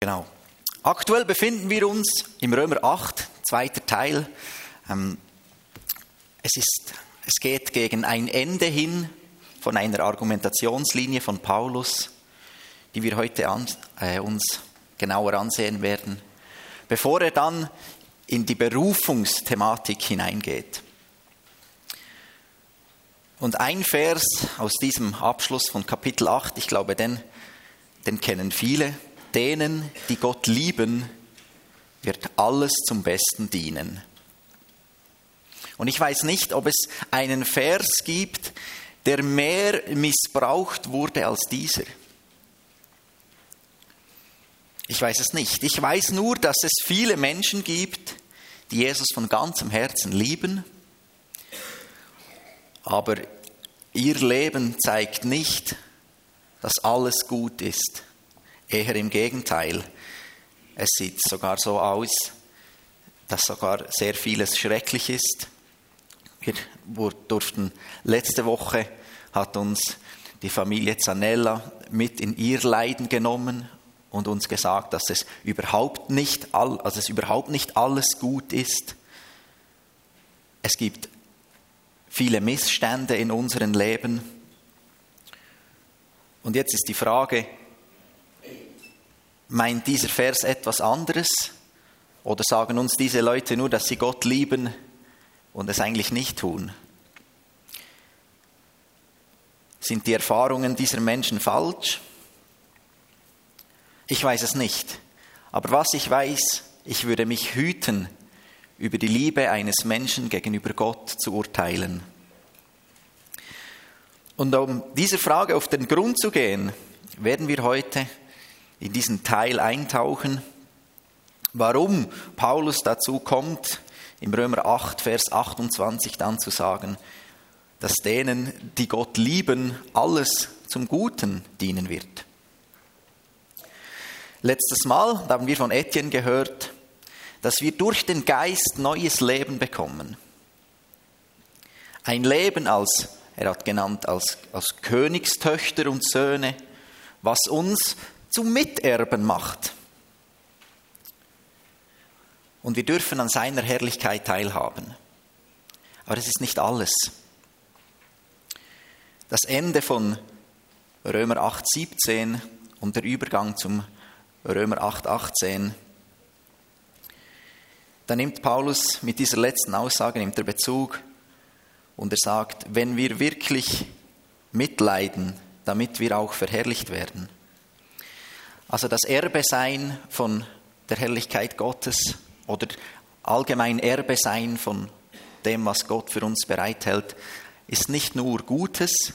Genau. Aktuell befinden wir uns im Römer 8, zweiter Teil. Ähm, es, ist, es geht gegen ein Ende hin von einer Argumentationslinie von Paulus, die wir heute an, äh, uns genauer ansehen werden, bevor er dann in die Berufungsthematik hineingeht. Und ein Vers aus diesem Abschluss von Kapitel 8, ich glaube, den, den kennen viele, denen, die Gott lieben, wird alles zum Besten dienen. Und ich weiß nicht, ob es einen Vers gibt, der mehr missbraucht wurde als dieser. Ich weiß es nicht. Ich weiß nur, dass es viele Menschen gibt, die Jesus von ganzem Herzen lieben, aber ihr Leben zeigt nicht, dass alles gut ist. Eher im Gegenteil. Es sieht sogar so aus, dass sogar sehr vieles schrecklich ist. Wir durften letzte Woche hat uns die Familie Zanella mit in ihr Leiden genommen und uns gesagt, dass es überhaupt nicht, all, also es überhaupt nicht alles gut ist. Es gibt viele Missstände in unserem Leben. Und jetzt ist die Frage, meint dieser Vers etwas anderes? Oder sagen uns diese Leute nur, dass sie Gott lieben und es eigentlich nicht tun? Sind die Erfahrungen dieser Menschen falsch? Ich weiß es nicht. Aber was ich weiß, ich würde mich hüten, über die Liebe eines Menschen gegenüber Gott zu urteilen. Und um dieser Frage auf den Grund zu gehen, werden wir heute in diesen Teil eintauchen, warum Paulus dazu kommt, im Römer 8, Vers 28 dann zu sagen, dass denen, die Gott lieben, alles zum Guten dienen wird. Letztes Mal haben wir von Etienne gehört, dass wir durch den Geist neues Leben bekommen. Ein Leben als, er hat genannt, als, als Königstöchter und Söhne, was uns zu Miterben macht. Und wir dürfen an seiner Herrlichkeit teilhaben. Aber es ist nicht alles. Das Ende von Römer 8, 17 und der Übergang zum Römer 8, 18. Da nimmt Paulus mit dieser letzten Aussage nimmt er Bezug und er sagt, wenn wir wirklich mitleiden, damit wir auch verherrlicht werden. Also das Erbe sein von der Herrlichkeit Gottes oder allgemein Erbe sein von dem, was Gott für uns bereithält, ist nicht nur Gutes,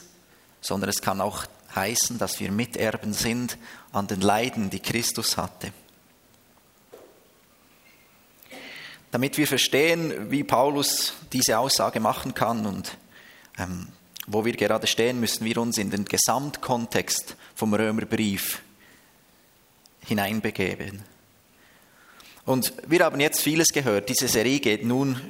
sondern es kann auch heißen, dass wir Miterben sind an den Leiden, die Christus hatte. Damit wir verstehen, wie Paulus diese Aussage machen kann und ähm, wo wir gerade stehen, müssen wir uns in den Gesamtkontext vom Römerbrief hineinbegeben. Und wir haben jetzt vieles gehört. Diese Serie geht nun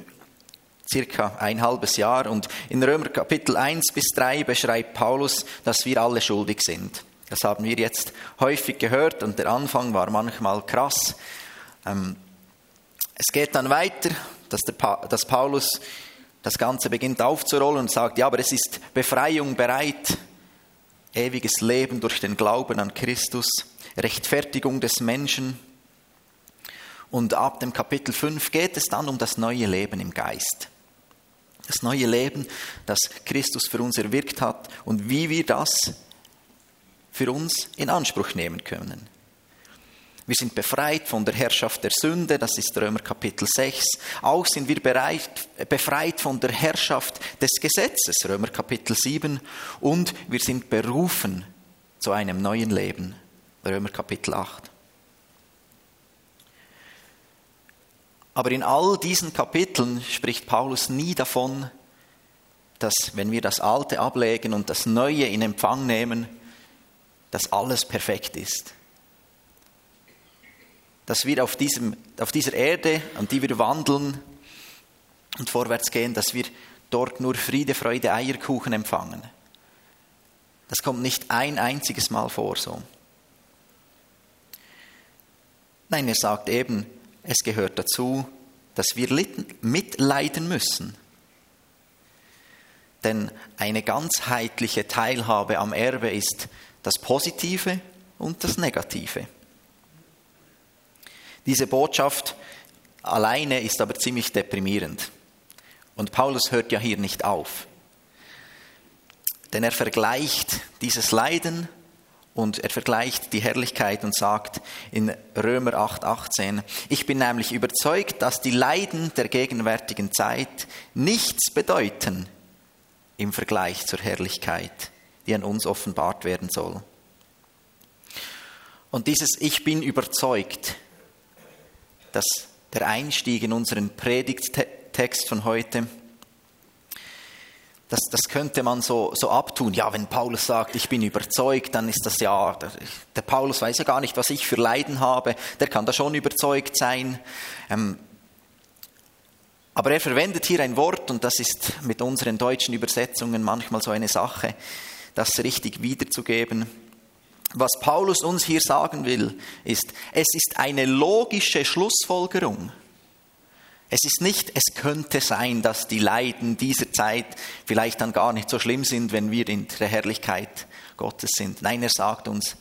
circa ein halbes Jahr. Und in Römer Kapitel 1 bis 3 beschreibt Paulus, dass wir alle schuldig sind. Das haben wir jetzt häufig gehört und der Anfang war manchmal krass. Ähm, es geht dann weiter, dass, pa dass Paulus das Ganze beginnt aufzurollen und sagt, ja, aber es ist Befreiung bereit, ewiges Leben durch den Glauben an Christus, Rechtfertigung des Menschen. Und ab dem Kapitel 5 geht es dann um das neue Leben im Geist. Das neue Leben, das Christus für uns erwirkt hat und wie wir das für uns in Anspruch nehmen können. Wir sind befreit von der Herrschaft der Sünde, das ist Römer Kapitel 6. Auch sind wir bereit, befreit von der Herrschaft des Gesetzes, Römer Kapitel 7. Und wir sind berufen zu einem neuen Leben, Römer Kapitel 8. Aber in all diesen Kapiteln spricht Paulus nie davon, dass wenn wir das Alte ablegen und das Neue in Empfang nehmen, dass alles perfekt ist. Dass wir auf, diesem, auf dieser Erde, an die wir wandeln und vorwärts gehen, dass wir dort nur Friede, Freude, Eierkuchen empfangen. Das kommt nicht ein einziges Mal vor so. Nein, er sagt eben, es gehört dazu, dass wir mitleiden müssen. Denn eine ganzheitliche Teilhabe am Erbe ist das Positive und das Negative. Diese Botschaft alleine ist aber ziemlich deprimierend. Und Paulus hört ja hier nicht auf. Denn er vergleicht dieses Leiden und er vergleicht die Herrlichkeit und sagt in Römer 8:18, ich bin nämlich überzeugt, dass die Leiden der gegenwärtigen Zeit nichts bedeuten im Vergleich zur Herrlichkeit, die an uns offenbart werden soll. Und dieses Ich bin überzeugt, dass der Einstieg in unseren Predigttext von heute, das, das könnte man so, so abtun. Ja, wenn Paulus sagt, ich bin überzeugt, dann ist das ja, der, der Paulus weiß ja gar nicht, was ich für Leiden habe, der kann da schon überzeugt sein. Ähm, aber er verwendet hier ein Wort, und das ist mit unseren deutschen Übersetzungen manchmal so eine Sache, das richtig wiederzugeben. Was Paulus uns hier sagen will, ist, es ist eine logische Schlussfolgerung. Es ist nicht, es könnte sein, dass die Leiden dieser Zeit vielleicht dann gar nicht so schlimm sind, wenn wir in der Herrlichkeit Gottes sind. Nein, er sagt uns,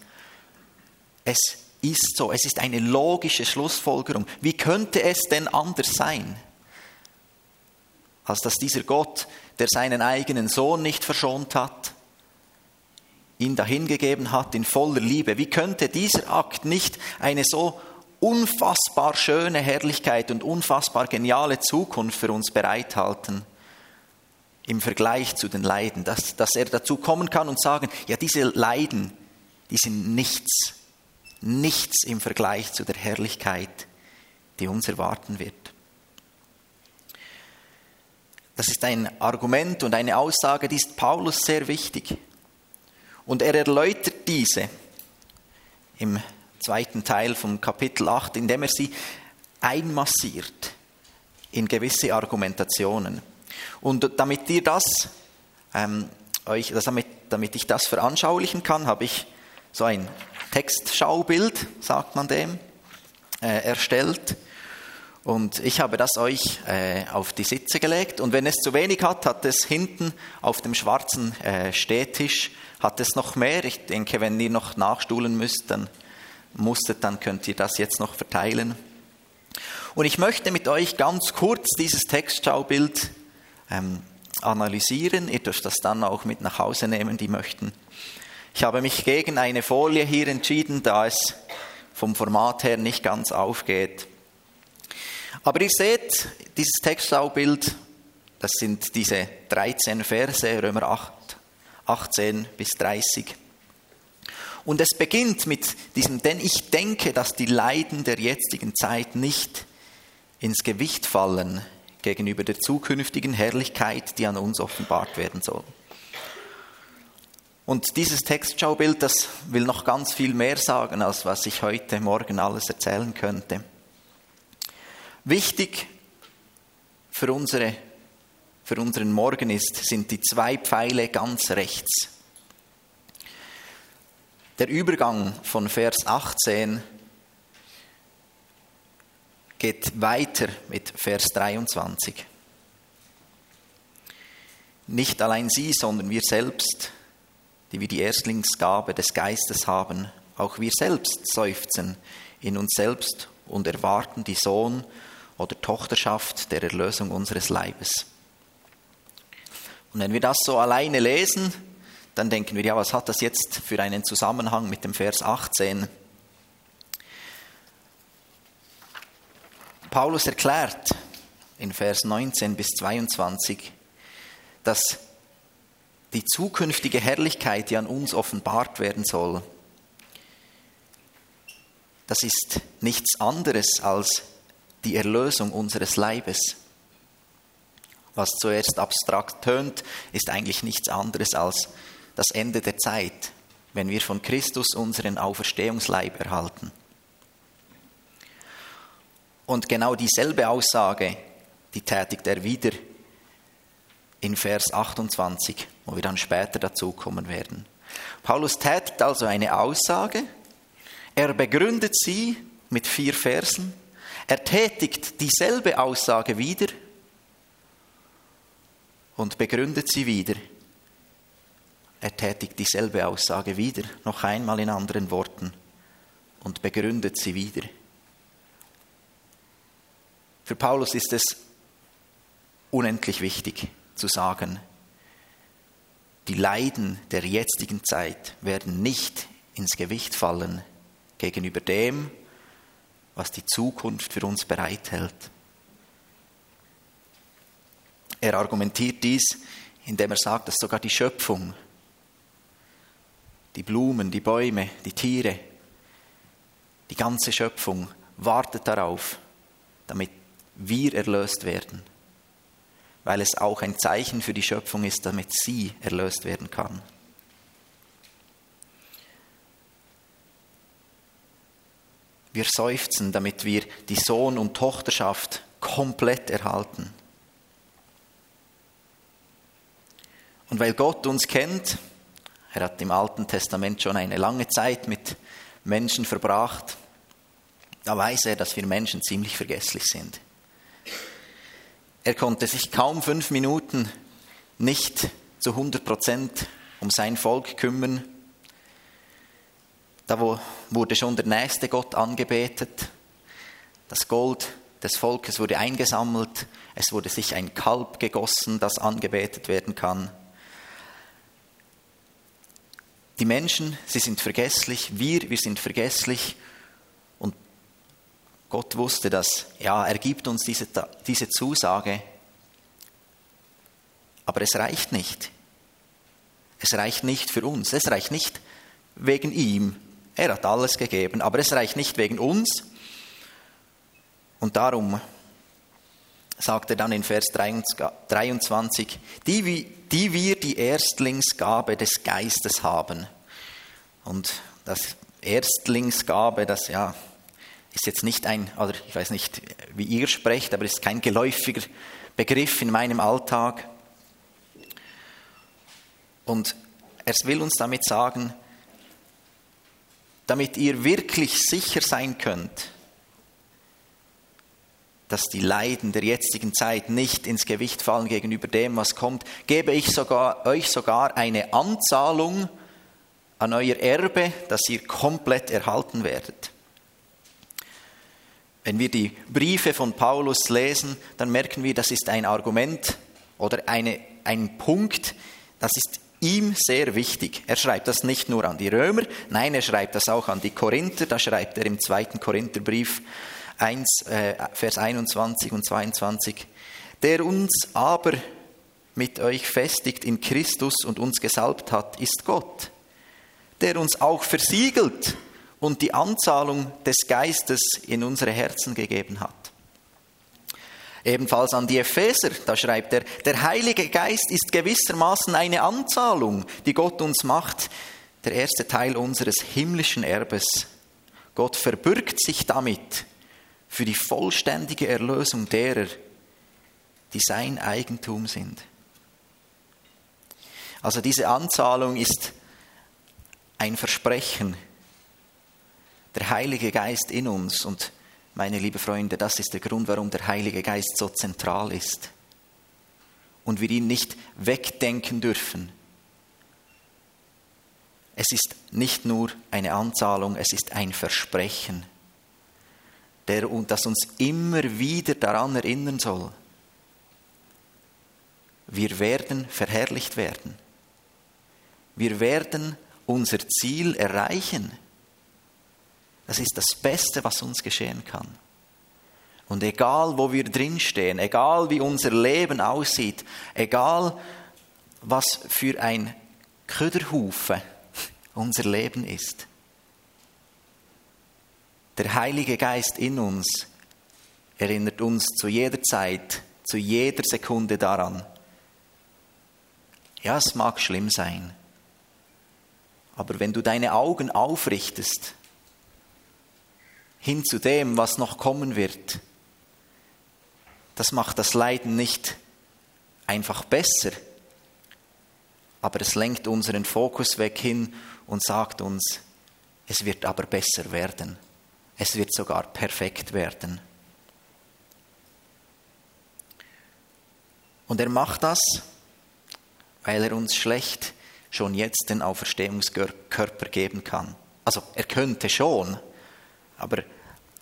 es ist so, es ist eine logische Schlussfolgerung. Wie könnte es denn anders sein? als dass dieser Gott, der seinen eigenen Sohn nicht verschont hat, ihn dahingegeben hat in voller Liebe. Wie könnte dieser Akt nicht eine so unfassbar schöne Herrlichkeit und unfassbar geniale Zukunft für uns bereithalten im Vergleich zu den Leiden, dass, dass er dazu kommen kann und sagen, ja, diese Leiden, die sind nichts, nichts im Vergleich zu der Herrlichkeit, die uns erwarten wird. Das ist ein Argument und eine Aussage, die ist Paulus sehr wichtig. Und er erläutert diese im zweiten Teil vom Kapitel 8, indem er sie einmassiert in gewisse Argumentationen. Und damit ihr das, ähm, euch, damit, damit ich das veranschaulichen kann, habe ich so ein Textschaubild, sagt man dem, äh, erstellt. Und ich habe das euch äh, auf die Sitze gelegt. Und wenn es zu wenig hat, hat es hinten auf dem schwarzen äh, Stehtisch hat es noch mehr. Ich denke, wenn ihr noch nachstuhlen müsst, dann musstet, dann könnt ihr das jetzt noch verteilen. Und ich möchte mit euch ganz kurz dieses Textschaubild ähm, analysieren. Ihr dürft das dann auch mit nach Hause nehmen, die möchten. Ich habe mich gegen eine Folie hier entschieden, da es vom Format her nicht ganz aufgeht. Aber ihr seht, dieses Textschaubild, das sind diese 13 Verse, Römer 8, 18 bis 30. Und es beginnt mit diesem, denn ich denke, dass die Leiden der jetzigen Zeit nicht ins Gewicht fallen gegenüber der zukünftigen Herrlichkeit, die an uns offenbart werden soll. Und dieses Textschaubild, das will noch ganz viel mehr sagen, als was ich heute Morgen alles erzählen könnte. Wichtig für, unsere, für unseren Morgen ist, sind die zwei Pfeile ganz rechts. Der Übergang von Vers 18 geht weiter mit Vers 23. Nicht allein sie, sondern wir selbst, die wir die Erstlingsgabe des Geistes haben, auch wir selbst seufzen in uns selbst und erwarten die Sohn oder Tochterschaft der Erlösung unseres Leibes. Und wenn wir das so alleine lesen, dann denken wir, ja, was hat das jetzt für einen Zusammenhang mit dem Vers 18? Paulus erklärt in Vers 19 bis 22, dass die zukünftige Herrlichkeit, die an uns offenbart werden soll, das ist nichts anderes als die Erlösung unseres Leibes. Was zuerst abstrakt tönt, ist eigentlich nichts anderes als das Ende der Zeit, wenn wir von Christus unseren Auferstehungsleib erhalten. Und genau dieselbe Aussage, die tätigt er wieder in Vers 28, wo wir dann später dazu kommen werden. Paulus tätigt also eine Aussage, er begründet sie mit vier Versen. Er tätigt dieselbe Aussage wieder und begründet sie wieder. Er tätigt dieselbe Aussage wieder, noch einmal in anderen Worten, und begründet sie wieder. Für Paulus ist es unendlich wichtig zu sagen, die Leiden der jetzigen Zeit werden nicht ins Gewicht fallen gegenüber dem, was die Zukunft für uns bereithält. Er argumentiert dies, indem er sagt, dass sogar die Schöpfung, die Blumen, die Bäume, die Tiere, die ganze Schöpfung wartet darauf, damit wir erlöst werden, weil es auch ein Zeichen für die Schöpfung ist, damit sie erlöst werden kann. Wir seufzen, damit wir die Sohn- und Tochterschaft komplett erhalten. Und weil Gott uns kennt, er hat im Alten Testament schon eine lange Zeit mit Menschen verbracht, da weiß er, dass wir Menschen ziemlich vergesslich sind. Er konnte sich kaum fünf Minuten nicht zu 100 Prozent um sein Volk kümmern. Da wurde schon der nächste Gott angebetet. Das Gold des Volkes wurde eingesammelt. Es wurde sich ein Kalb gegossen, das angebetet werden kann. Die Menschen, sie sind vergesslich, wir, wir sind vergesslich. Und Gott wusste das, ja, er gibt uns diese, diese Zusage, aber es reicht nicht. Es reicht nicht für uns, es reicht nicht wegen ihm. Er hat alles gegeben, aber es reicht nicht wegen uns. Und darum sagt er dann in Vers 23, die, die wir die Erstlingsgabe des Geistes haben. Und das Erstlingsgabe, das ja, ist jetzt nicht ein, oder ich weiß nicht, wie ihr sprecht, aber ist kein geläufiger Begriff in meinem Alltag. Und er will uns damit sagen, damit ihr wirklich sicher sein könnt, dass die Leiden der jetzigen Zeit nicht ins Gewicht fallen gegenüber dem, was kommt, gebe ich sogar, euch sogar eine Anzahlung an euer Erbe, dass ihr komplett erhalten werdet. Wenn wir die Briefe von Paulus lesen, dann merken wir, das ist ein Argument oder eine, ein Punkt, das ist ihm sehr wichtig. Er schreibt das nicht nur an die Römer, nein, er schreibt das auch an die Korinther, da schreibt er im zweiten Korintherbrief, 1, äh, Vers 21 und 22. Der uns aber mit euch festigt in Christus und uns gesalbt hat, ist Gott, der uns auch versiegelt und die Anzahlung des Geistes in unsere Herzen gegeben hat. Ebenfalls an die Epheser, da schreibt er, der Heilige Geist ist gewissermaßen eine Anzahlung, die Gott uns macht, der erste Teil unseres himmlischen Erbes. Gott verbürgt sich damit für die vollständige Erlösung derer, die sein Eigentum sind. Also diese Anzahlung ist ein Versprechen. Der Heilige Geist in uns und meine liebe Freunde, das ist der Grund, warum der Heilige Geist so zentral ist und wir ihn nicht wegdenken dürfen. Es ist nicht nur eine Anzahlung, es ist ein Versprechen der, das uns immer wieder daran erinnern soll, wir werden verherrlicht werden. Wir werden unser Ziel erreichen. Das ist das Beste, was uns geschehen kann. Und egal, wo wir drinstehen, egal wie unser Leben aussieht, egal was für ein Köderhufe unser Leben ist, der Heilige Geist in uns erinnert uns zu jeder Zeit, zu jeder Sekunde daran. Ja, es mag schlimm sein, aber wenn du deine Augen aufrichtest hin zu dem, was noch kommen wird, das macht das Leiden nicht einfach besser, aber es lenkt unseren Fokus weg hin und sagt uns, es wird aber besser werden Es wird sogar perfekt werden. Und er macht das, weil er uns schlecht schon jetzt den Auferstehungskörper geben kann. Also er könnte schon, aber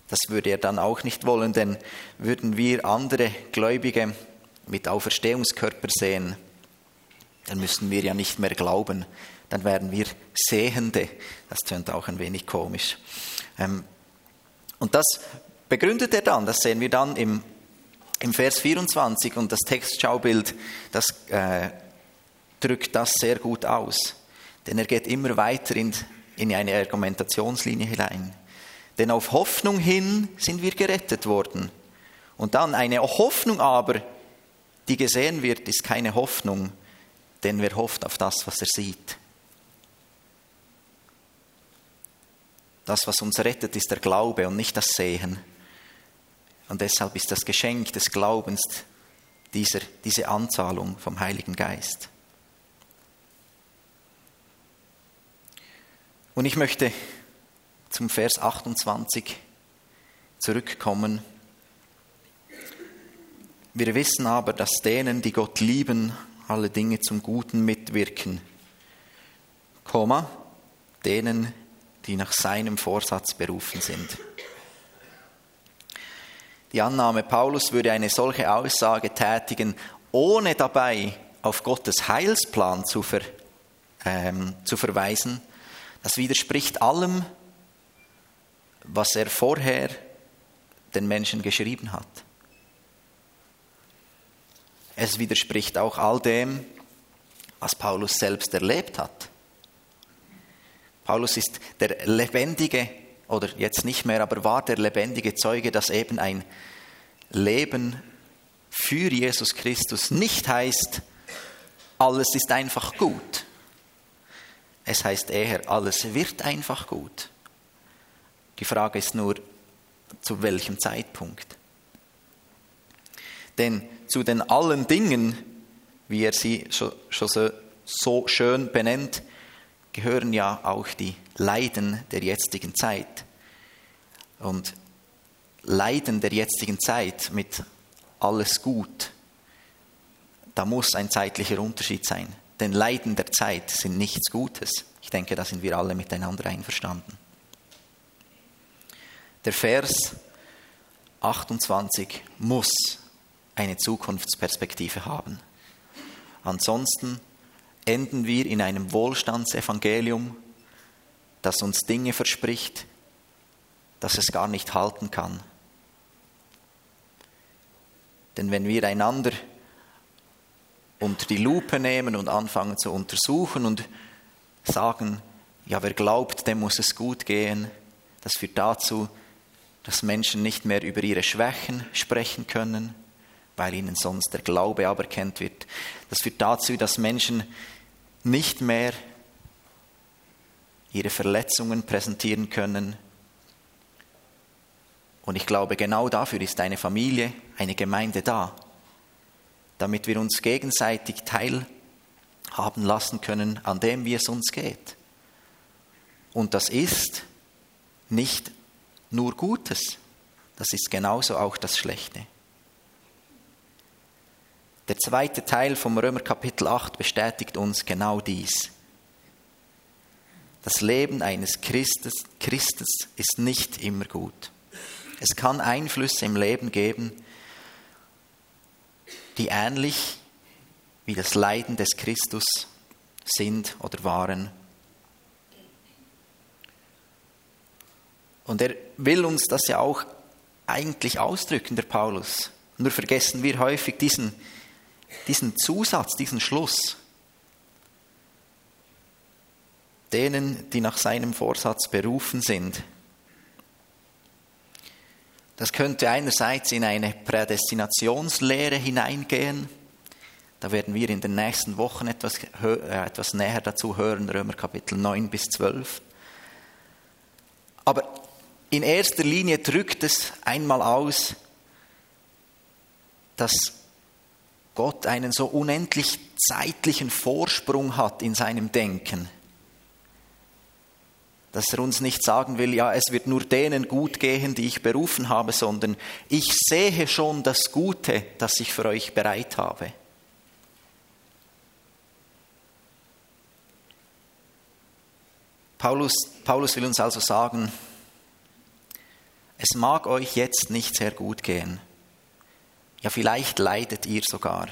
das würde er dann auch nicht wollen, denn würden wir andere Gläubige mit Auferstehungskörper sehen, dann müssten wir ja nicht mehr glauben, dann wären wir Sehende. Das tönt auch ein wenig komisch. Ähm, und das begründet er dann, das sehen wir dann im, im Vers 24 und das Textschaubild, das äh, drückt das sehr gut aus. Denn er geht immer weiter in, in eine Argumentationslinie hinein. Denn auf Hoffnung hin sind wir gerettet worden. Und dann eine Hoffnung aber, die gesehen wird, ist keine Hoffnung, denn wer hofft auf das, was er sieht? Das, was uns rettet, ist der Glaube und nicht das Sehen. Und deshalb ist das Geschenk des Glaubens dieser, diese Anzahlung vom Heiligen Geist. Und ich möchte zum Vers 28 zurückkommen. Wir wissen aber, dass denen, die Gott lieben, alle Dinge zum Guten mitwirken. Komma, denen, die nach seinem Vorsatz berufen sind. Die Annahme, Paulus würde eine solche Aussage tätigen, ohne dabei auf Gottes Heilsplan zu, ver, ähm, zu verweisen, das widerspricht allem, was er vorher den Menschen geschrieben hat. Es widerspricht auch all dem, was Paulus selbst erlebt hat. Paulus ist der lebendige, oder jetzt nicht mehr, aber war der lebendige Zeuge, dass eben ein Leben für Jesus Christus nicht heißt, alles ist einfach gut. Es heißt eher, alles wird einfach gut. Die Frage ist nur, zu welchem Zeitpunkt. Denn zu den allen Dingen, wie er sie schon so schön benennt, gehören ja auch die Leiden der jetzigen Zeit. Und Leiden der jetzigen Zeit mit alles gut, da muss ein zeitlicher Unterschied sein. Denn Leiden der Zeit sind nichts Gutes. Ich denke, da sind wir alle miteinander einverstanden. Der Vers 28 muss eine Zukunftsperspektive haben. Ansonsten enden wir in einem Wohlstandsevangelium, das uns Dinge verspricht, das es gar nicht halten kann. Denn wenn wir einander unter die Lupe nehmen und anfangen zu untersuchen und sagen, ja, wer glaubt, dem muss es gut gehen, das führt dazu, dass Menschen nicht mehr über ihre Schwächen sprechen können, weil ihnen sonst der Glaube aberkennt wird. Das führt dazu, dass Menschen nicht mehr ihre Verletzungen präsentieren können. Und ich glaube, genau dafür ist eine Familie, eine Gemeinde da, damit wir uns gegenseitig teilhaben lassen können an dem, wie es uns geht. Und das ist nicht nur Gutes, das ist genauso auch das Schlechte. Der zweite Teil vom Römer Kapitel 8 bestätigt uns genau dies. Das Leben eines Christes, Christes ist nicht immer gut. Es kann Einflüsse im Leben geben, die ähnlich wie das Leiden des Christus sind oder waren. Und er will uns das ja auch eigentlich ausdrücken, der Paulus. Nur vergessen wir häufig diesen diesen Zusatz, diesen Schluss. Denen, die nach seinem Vorsatz berufen sind. Das könnte einerseits in eine Prädestinationslehre hineingehen. Da werden wir in den nächsten Wochen etwas, äh, etwas näher dazu hören, Römer Kapitel 9 bis 12. Aber in erster Linie drückt es einmal aus, dass Gott einen so unendlich zeitlichen Vorsprung hat in seinem Denken. dass er uns nicht sagen will, ja, es wird nur denen gut gehen, die ich berufen habe, sondern ich sehe schon das Gute, das ich für euch bereit habe. Paulus, Paulus will uns also sagen, es mag euch jetzt nicht sehr gut gehen. Ja, vielleicht leidet ihr sogar.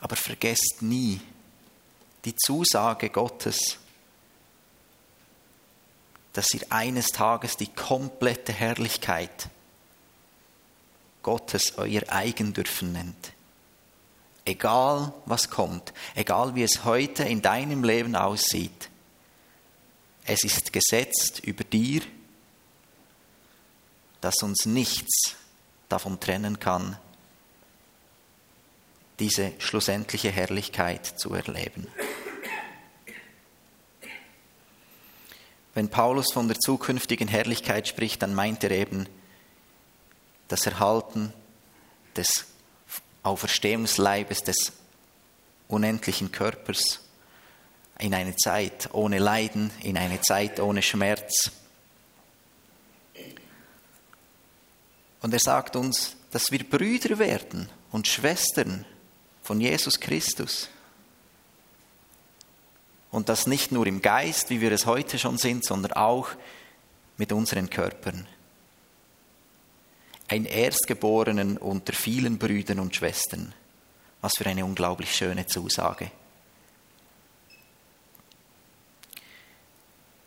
Aber vergesst nie die Zusage Gottes, dass ihr eines Tages die komplette Herrlichkeit Gottes euer eigen dürfen nennt. Egal was kommt, egal wie es heute in deinem Leben aussieht, es ist gesetzt über dir, dass uns nichts davon trennen kann, diese schlussendliche Herrlichkeit zu erleben. Wenn Paulus von der zukünftigen Herrlichkeit spricht, dann meint er eben das Erhalten des Auferstehungsleibes, des unendlichen Körpers in eine Zeit ohne Leiden, in eine Zeit ohne Schmerz. Und er sagt uns, dass wir Brüder werden und Schwestern von Jesus Christus. Und das nicht nur im Geist, wie wir es heute schon sind, sondern auch mit unseren Körpern. Ein Erstgeborenen unter vielen Brüdern und Schwestern. Was für eine unglaublich schöne Zusage.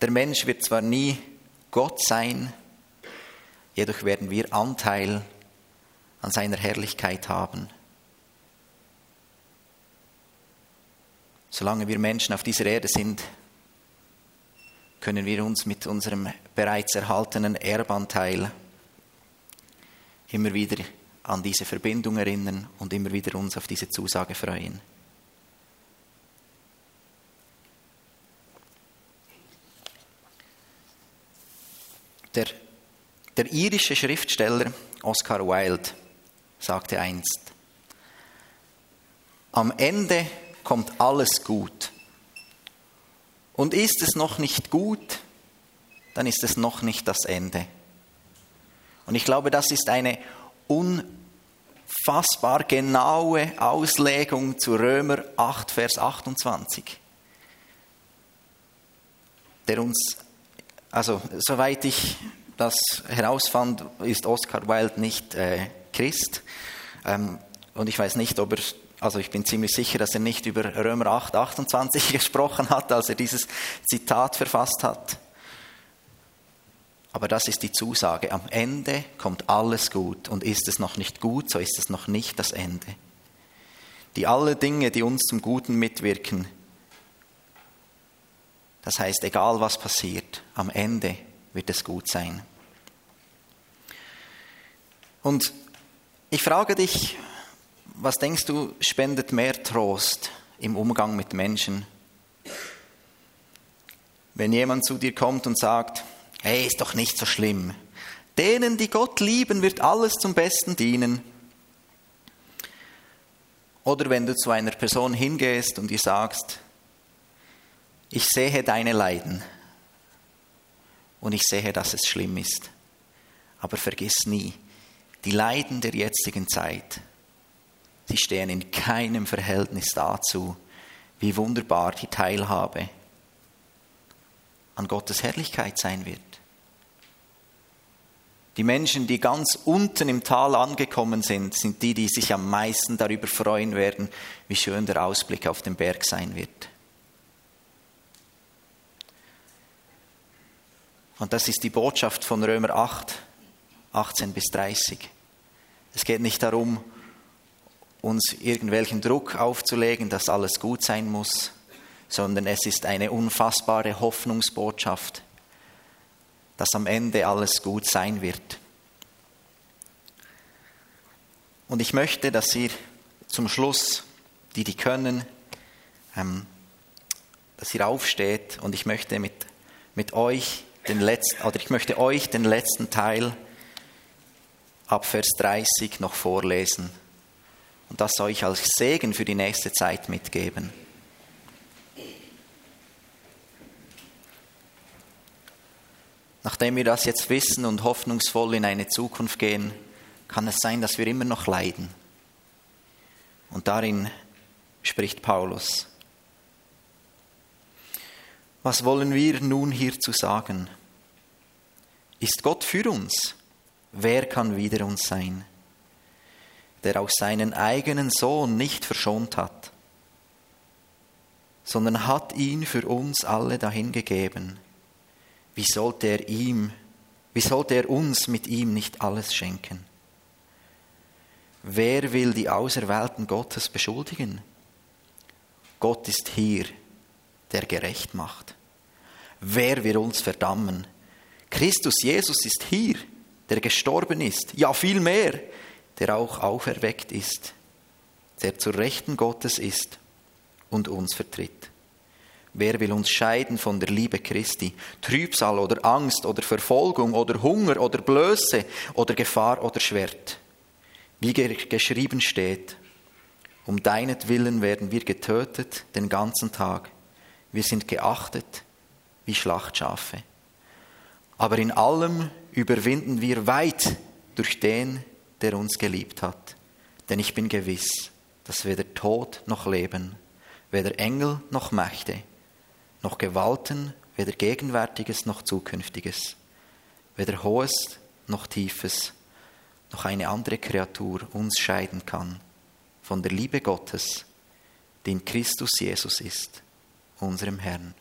Der Mensch wird zwar nie Gott sein, jedoch werden wir Anteil an seiner Herrlichkeit haben. Solange wir Menschen auf dieser Erde sind, können wir uns mit unserem bereits erhaltenen Erbanteil immer wieder an diese Verbindung erinnern und immer wieder uns auf diese Zusage freuen. Der, der irische Schriftsteller Oscar Wilde sagte einst, am Ende kommt alles gut. Und ist es noch nicht gut, dann ist es noch nicht das Ende. Und ich glaube, das ist eine unfassbar genaue Auslegung zu Römer 8, Vers 28, der uns, also soweit ich das herausfand, ist Oscar Wilde nicht äh, Christ. Ähm, und ich weiß nicht, ob er also ich bin ziemlich sicher, dass er nicht über Römer 8, 28 gesprochen hat, als er dieses Zitat verfasst hat. Aber das ist die Zusage. Am Ende kommt alles gut. Und ist es noch nicht gut, so ist es noch nicht das Ende. Die alle Dinge, die uns zum Guten mitwirken, das heißt, egal was passiert, am Ende wird es gut sein. Und ich frage dich, was denkst du, spendet mehr Trost im Umgang mit Menschen? Wenn jemand zu dir kommt und sagt, hey, ist doch nicht so schlimm. Denen, die Gott lieben, wird alles zum Besten dienen. Oder wenn du zu einer Person hingehst und ihr sagst, ich sehe deine Leiden und ich sehe, dass es schlimm ist. Aber vergiss nie, die Leiden der jetzigen Zeit Sie stehen in keinem Verhältnis dazu, wie wunderbar die Teilhabe an Gottes Herrlichkeit sein wird. Die Menschen, die ganz unten im Tal angekommen sind, sind die, die sich am meisten darüber freuen werden, wie schön der Ausblick auf den Berg sein wird. Und das ist die Botschaft von Römer 8, 18 bis 30. Es geht nicht darum, uns irgendwelchen Druck aufzulegen, dass alles gut sein muss, sondern es ist eine unfassbare Hoffnungsbotschaft, dass am Ende alles gut sein wird. Und ich möchte, dass ihr zum Schluss, die die können, ähm, dass ihr aufsteht und ich möchte mit, mit euch den letzten, oder ich möchte euch den letzten Teil ab Vers 30 noch vorlesen und das ich als Segen für die nächste Zeit mitgeben. nachdem wir das jetzt wissen und hoffnungsvoll in eine Zukunft gehen, kann es sein, dass wir immer noch leiden. Und darin spricht Paulus. Was wollen wir nun hierzu sagen? Ist Gott für uns? Wer kann wider uns sein? Der auch seinen eigenen Sohn nicht verschont hat, sondern hat ihn für uns alle dahingegeben. Wie sollte er ihm, wie sollte er uns mit ihm nicht alles schenken? Wer will die Auserwählten Gottes beschuldigen? Gott ist hier, der gerecht macht. Wer will uns verdammen? Christus Jesus ist hier, der gestorben ist, ja viel mehr, der auch auferweckt ist, der zur Rechten Gottes ist und uns vertritt. Wer will uns scheiden von der Liebe Christi? Trübsal oder Angst oder Verfolgung oder Hunger oder Blöße oder Gefahr oder Schwert? Wie geschrieben steht, um deinetwillen werden wir getötet den ganzen Tag. Wir sind geachtet wie Schlachtschafe. Aber in allem überwinden wir weit durch den, der uns geliebt hat. Denn ich bin gewiss, dass weder Tod noch Leben, weder Engel noch Mächte, noch Gewalten, weder Gegenwärtiges noch Zukünftiges, weder Hohes noch Tiefes, noch eine andere Kreatur uns scheiden kann von der Liebe Gottes, die in Christus Jesus ist, unserem Herrn.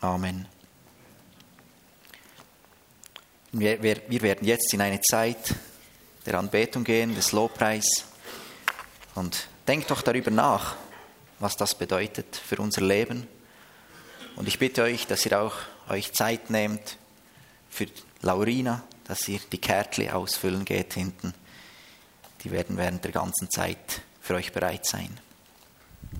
Amen. Wir, wir, werden jetzt in eine Zeit der Anbetung gehen, des Lobpreis. Und denkt doch darüber nach, was das bedeutet für unser Leben. Und ich bitte euch, dass ihr auch euch Zeit nehmt für Laurina, dass ihr die Kärtchen ausfüllen geht hinten. Die werden während der ganzen Zeit für euch bereit sein.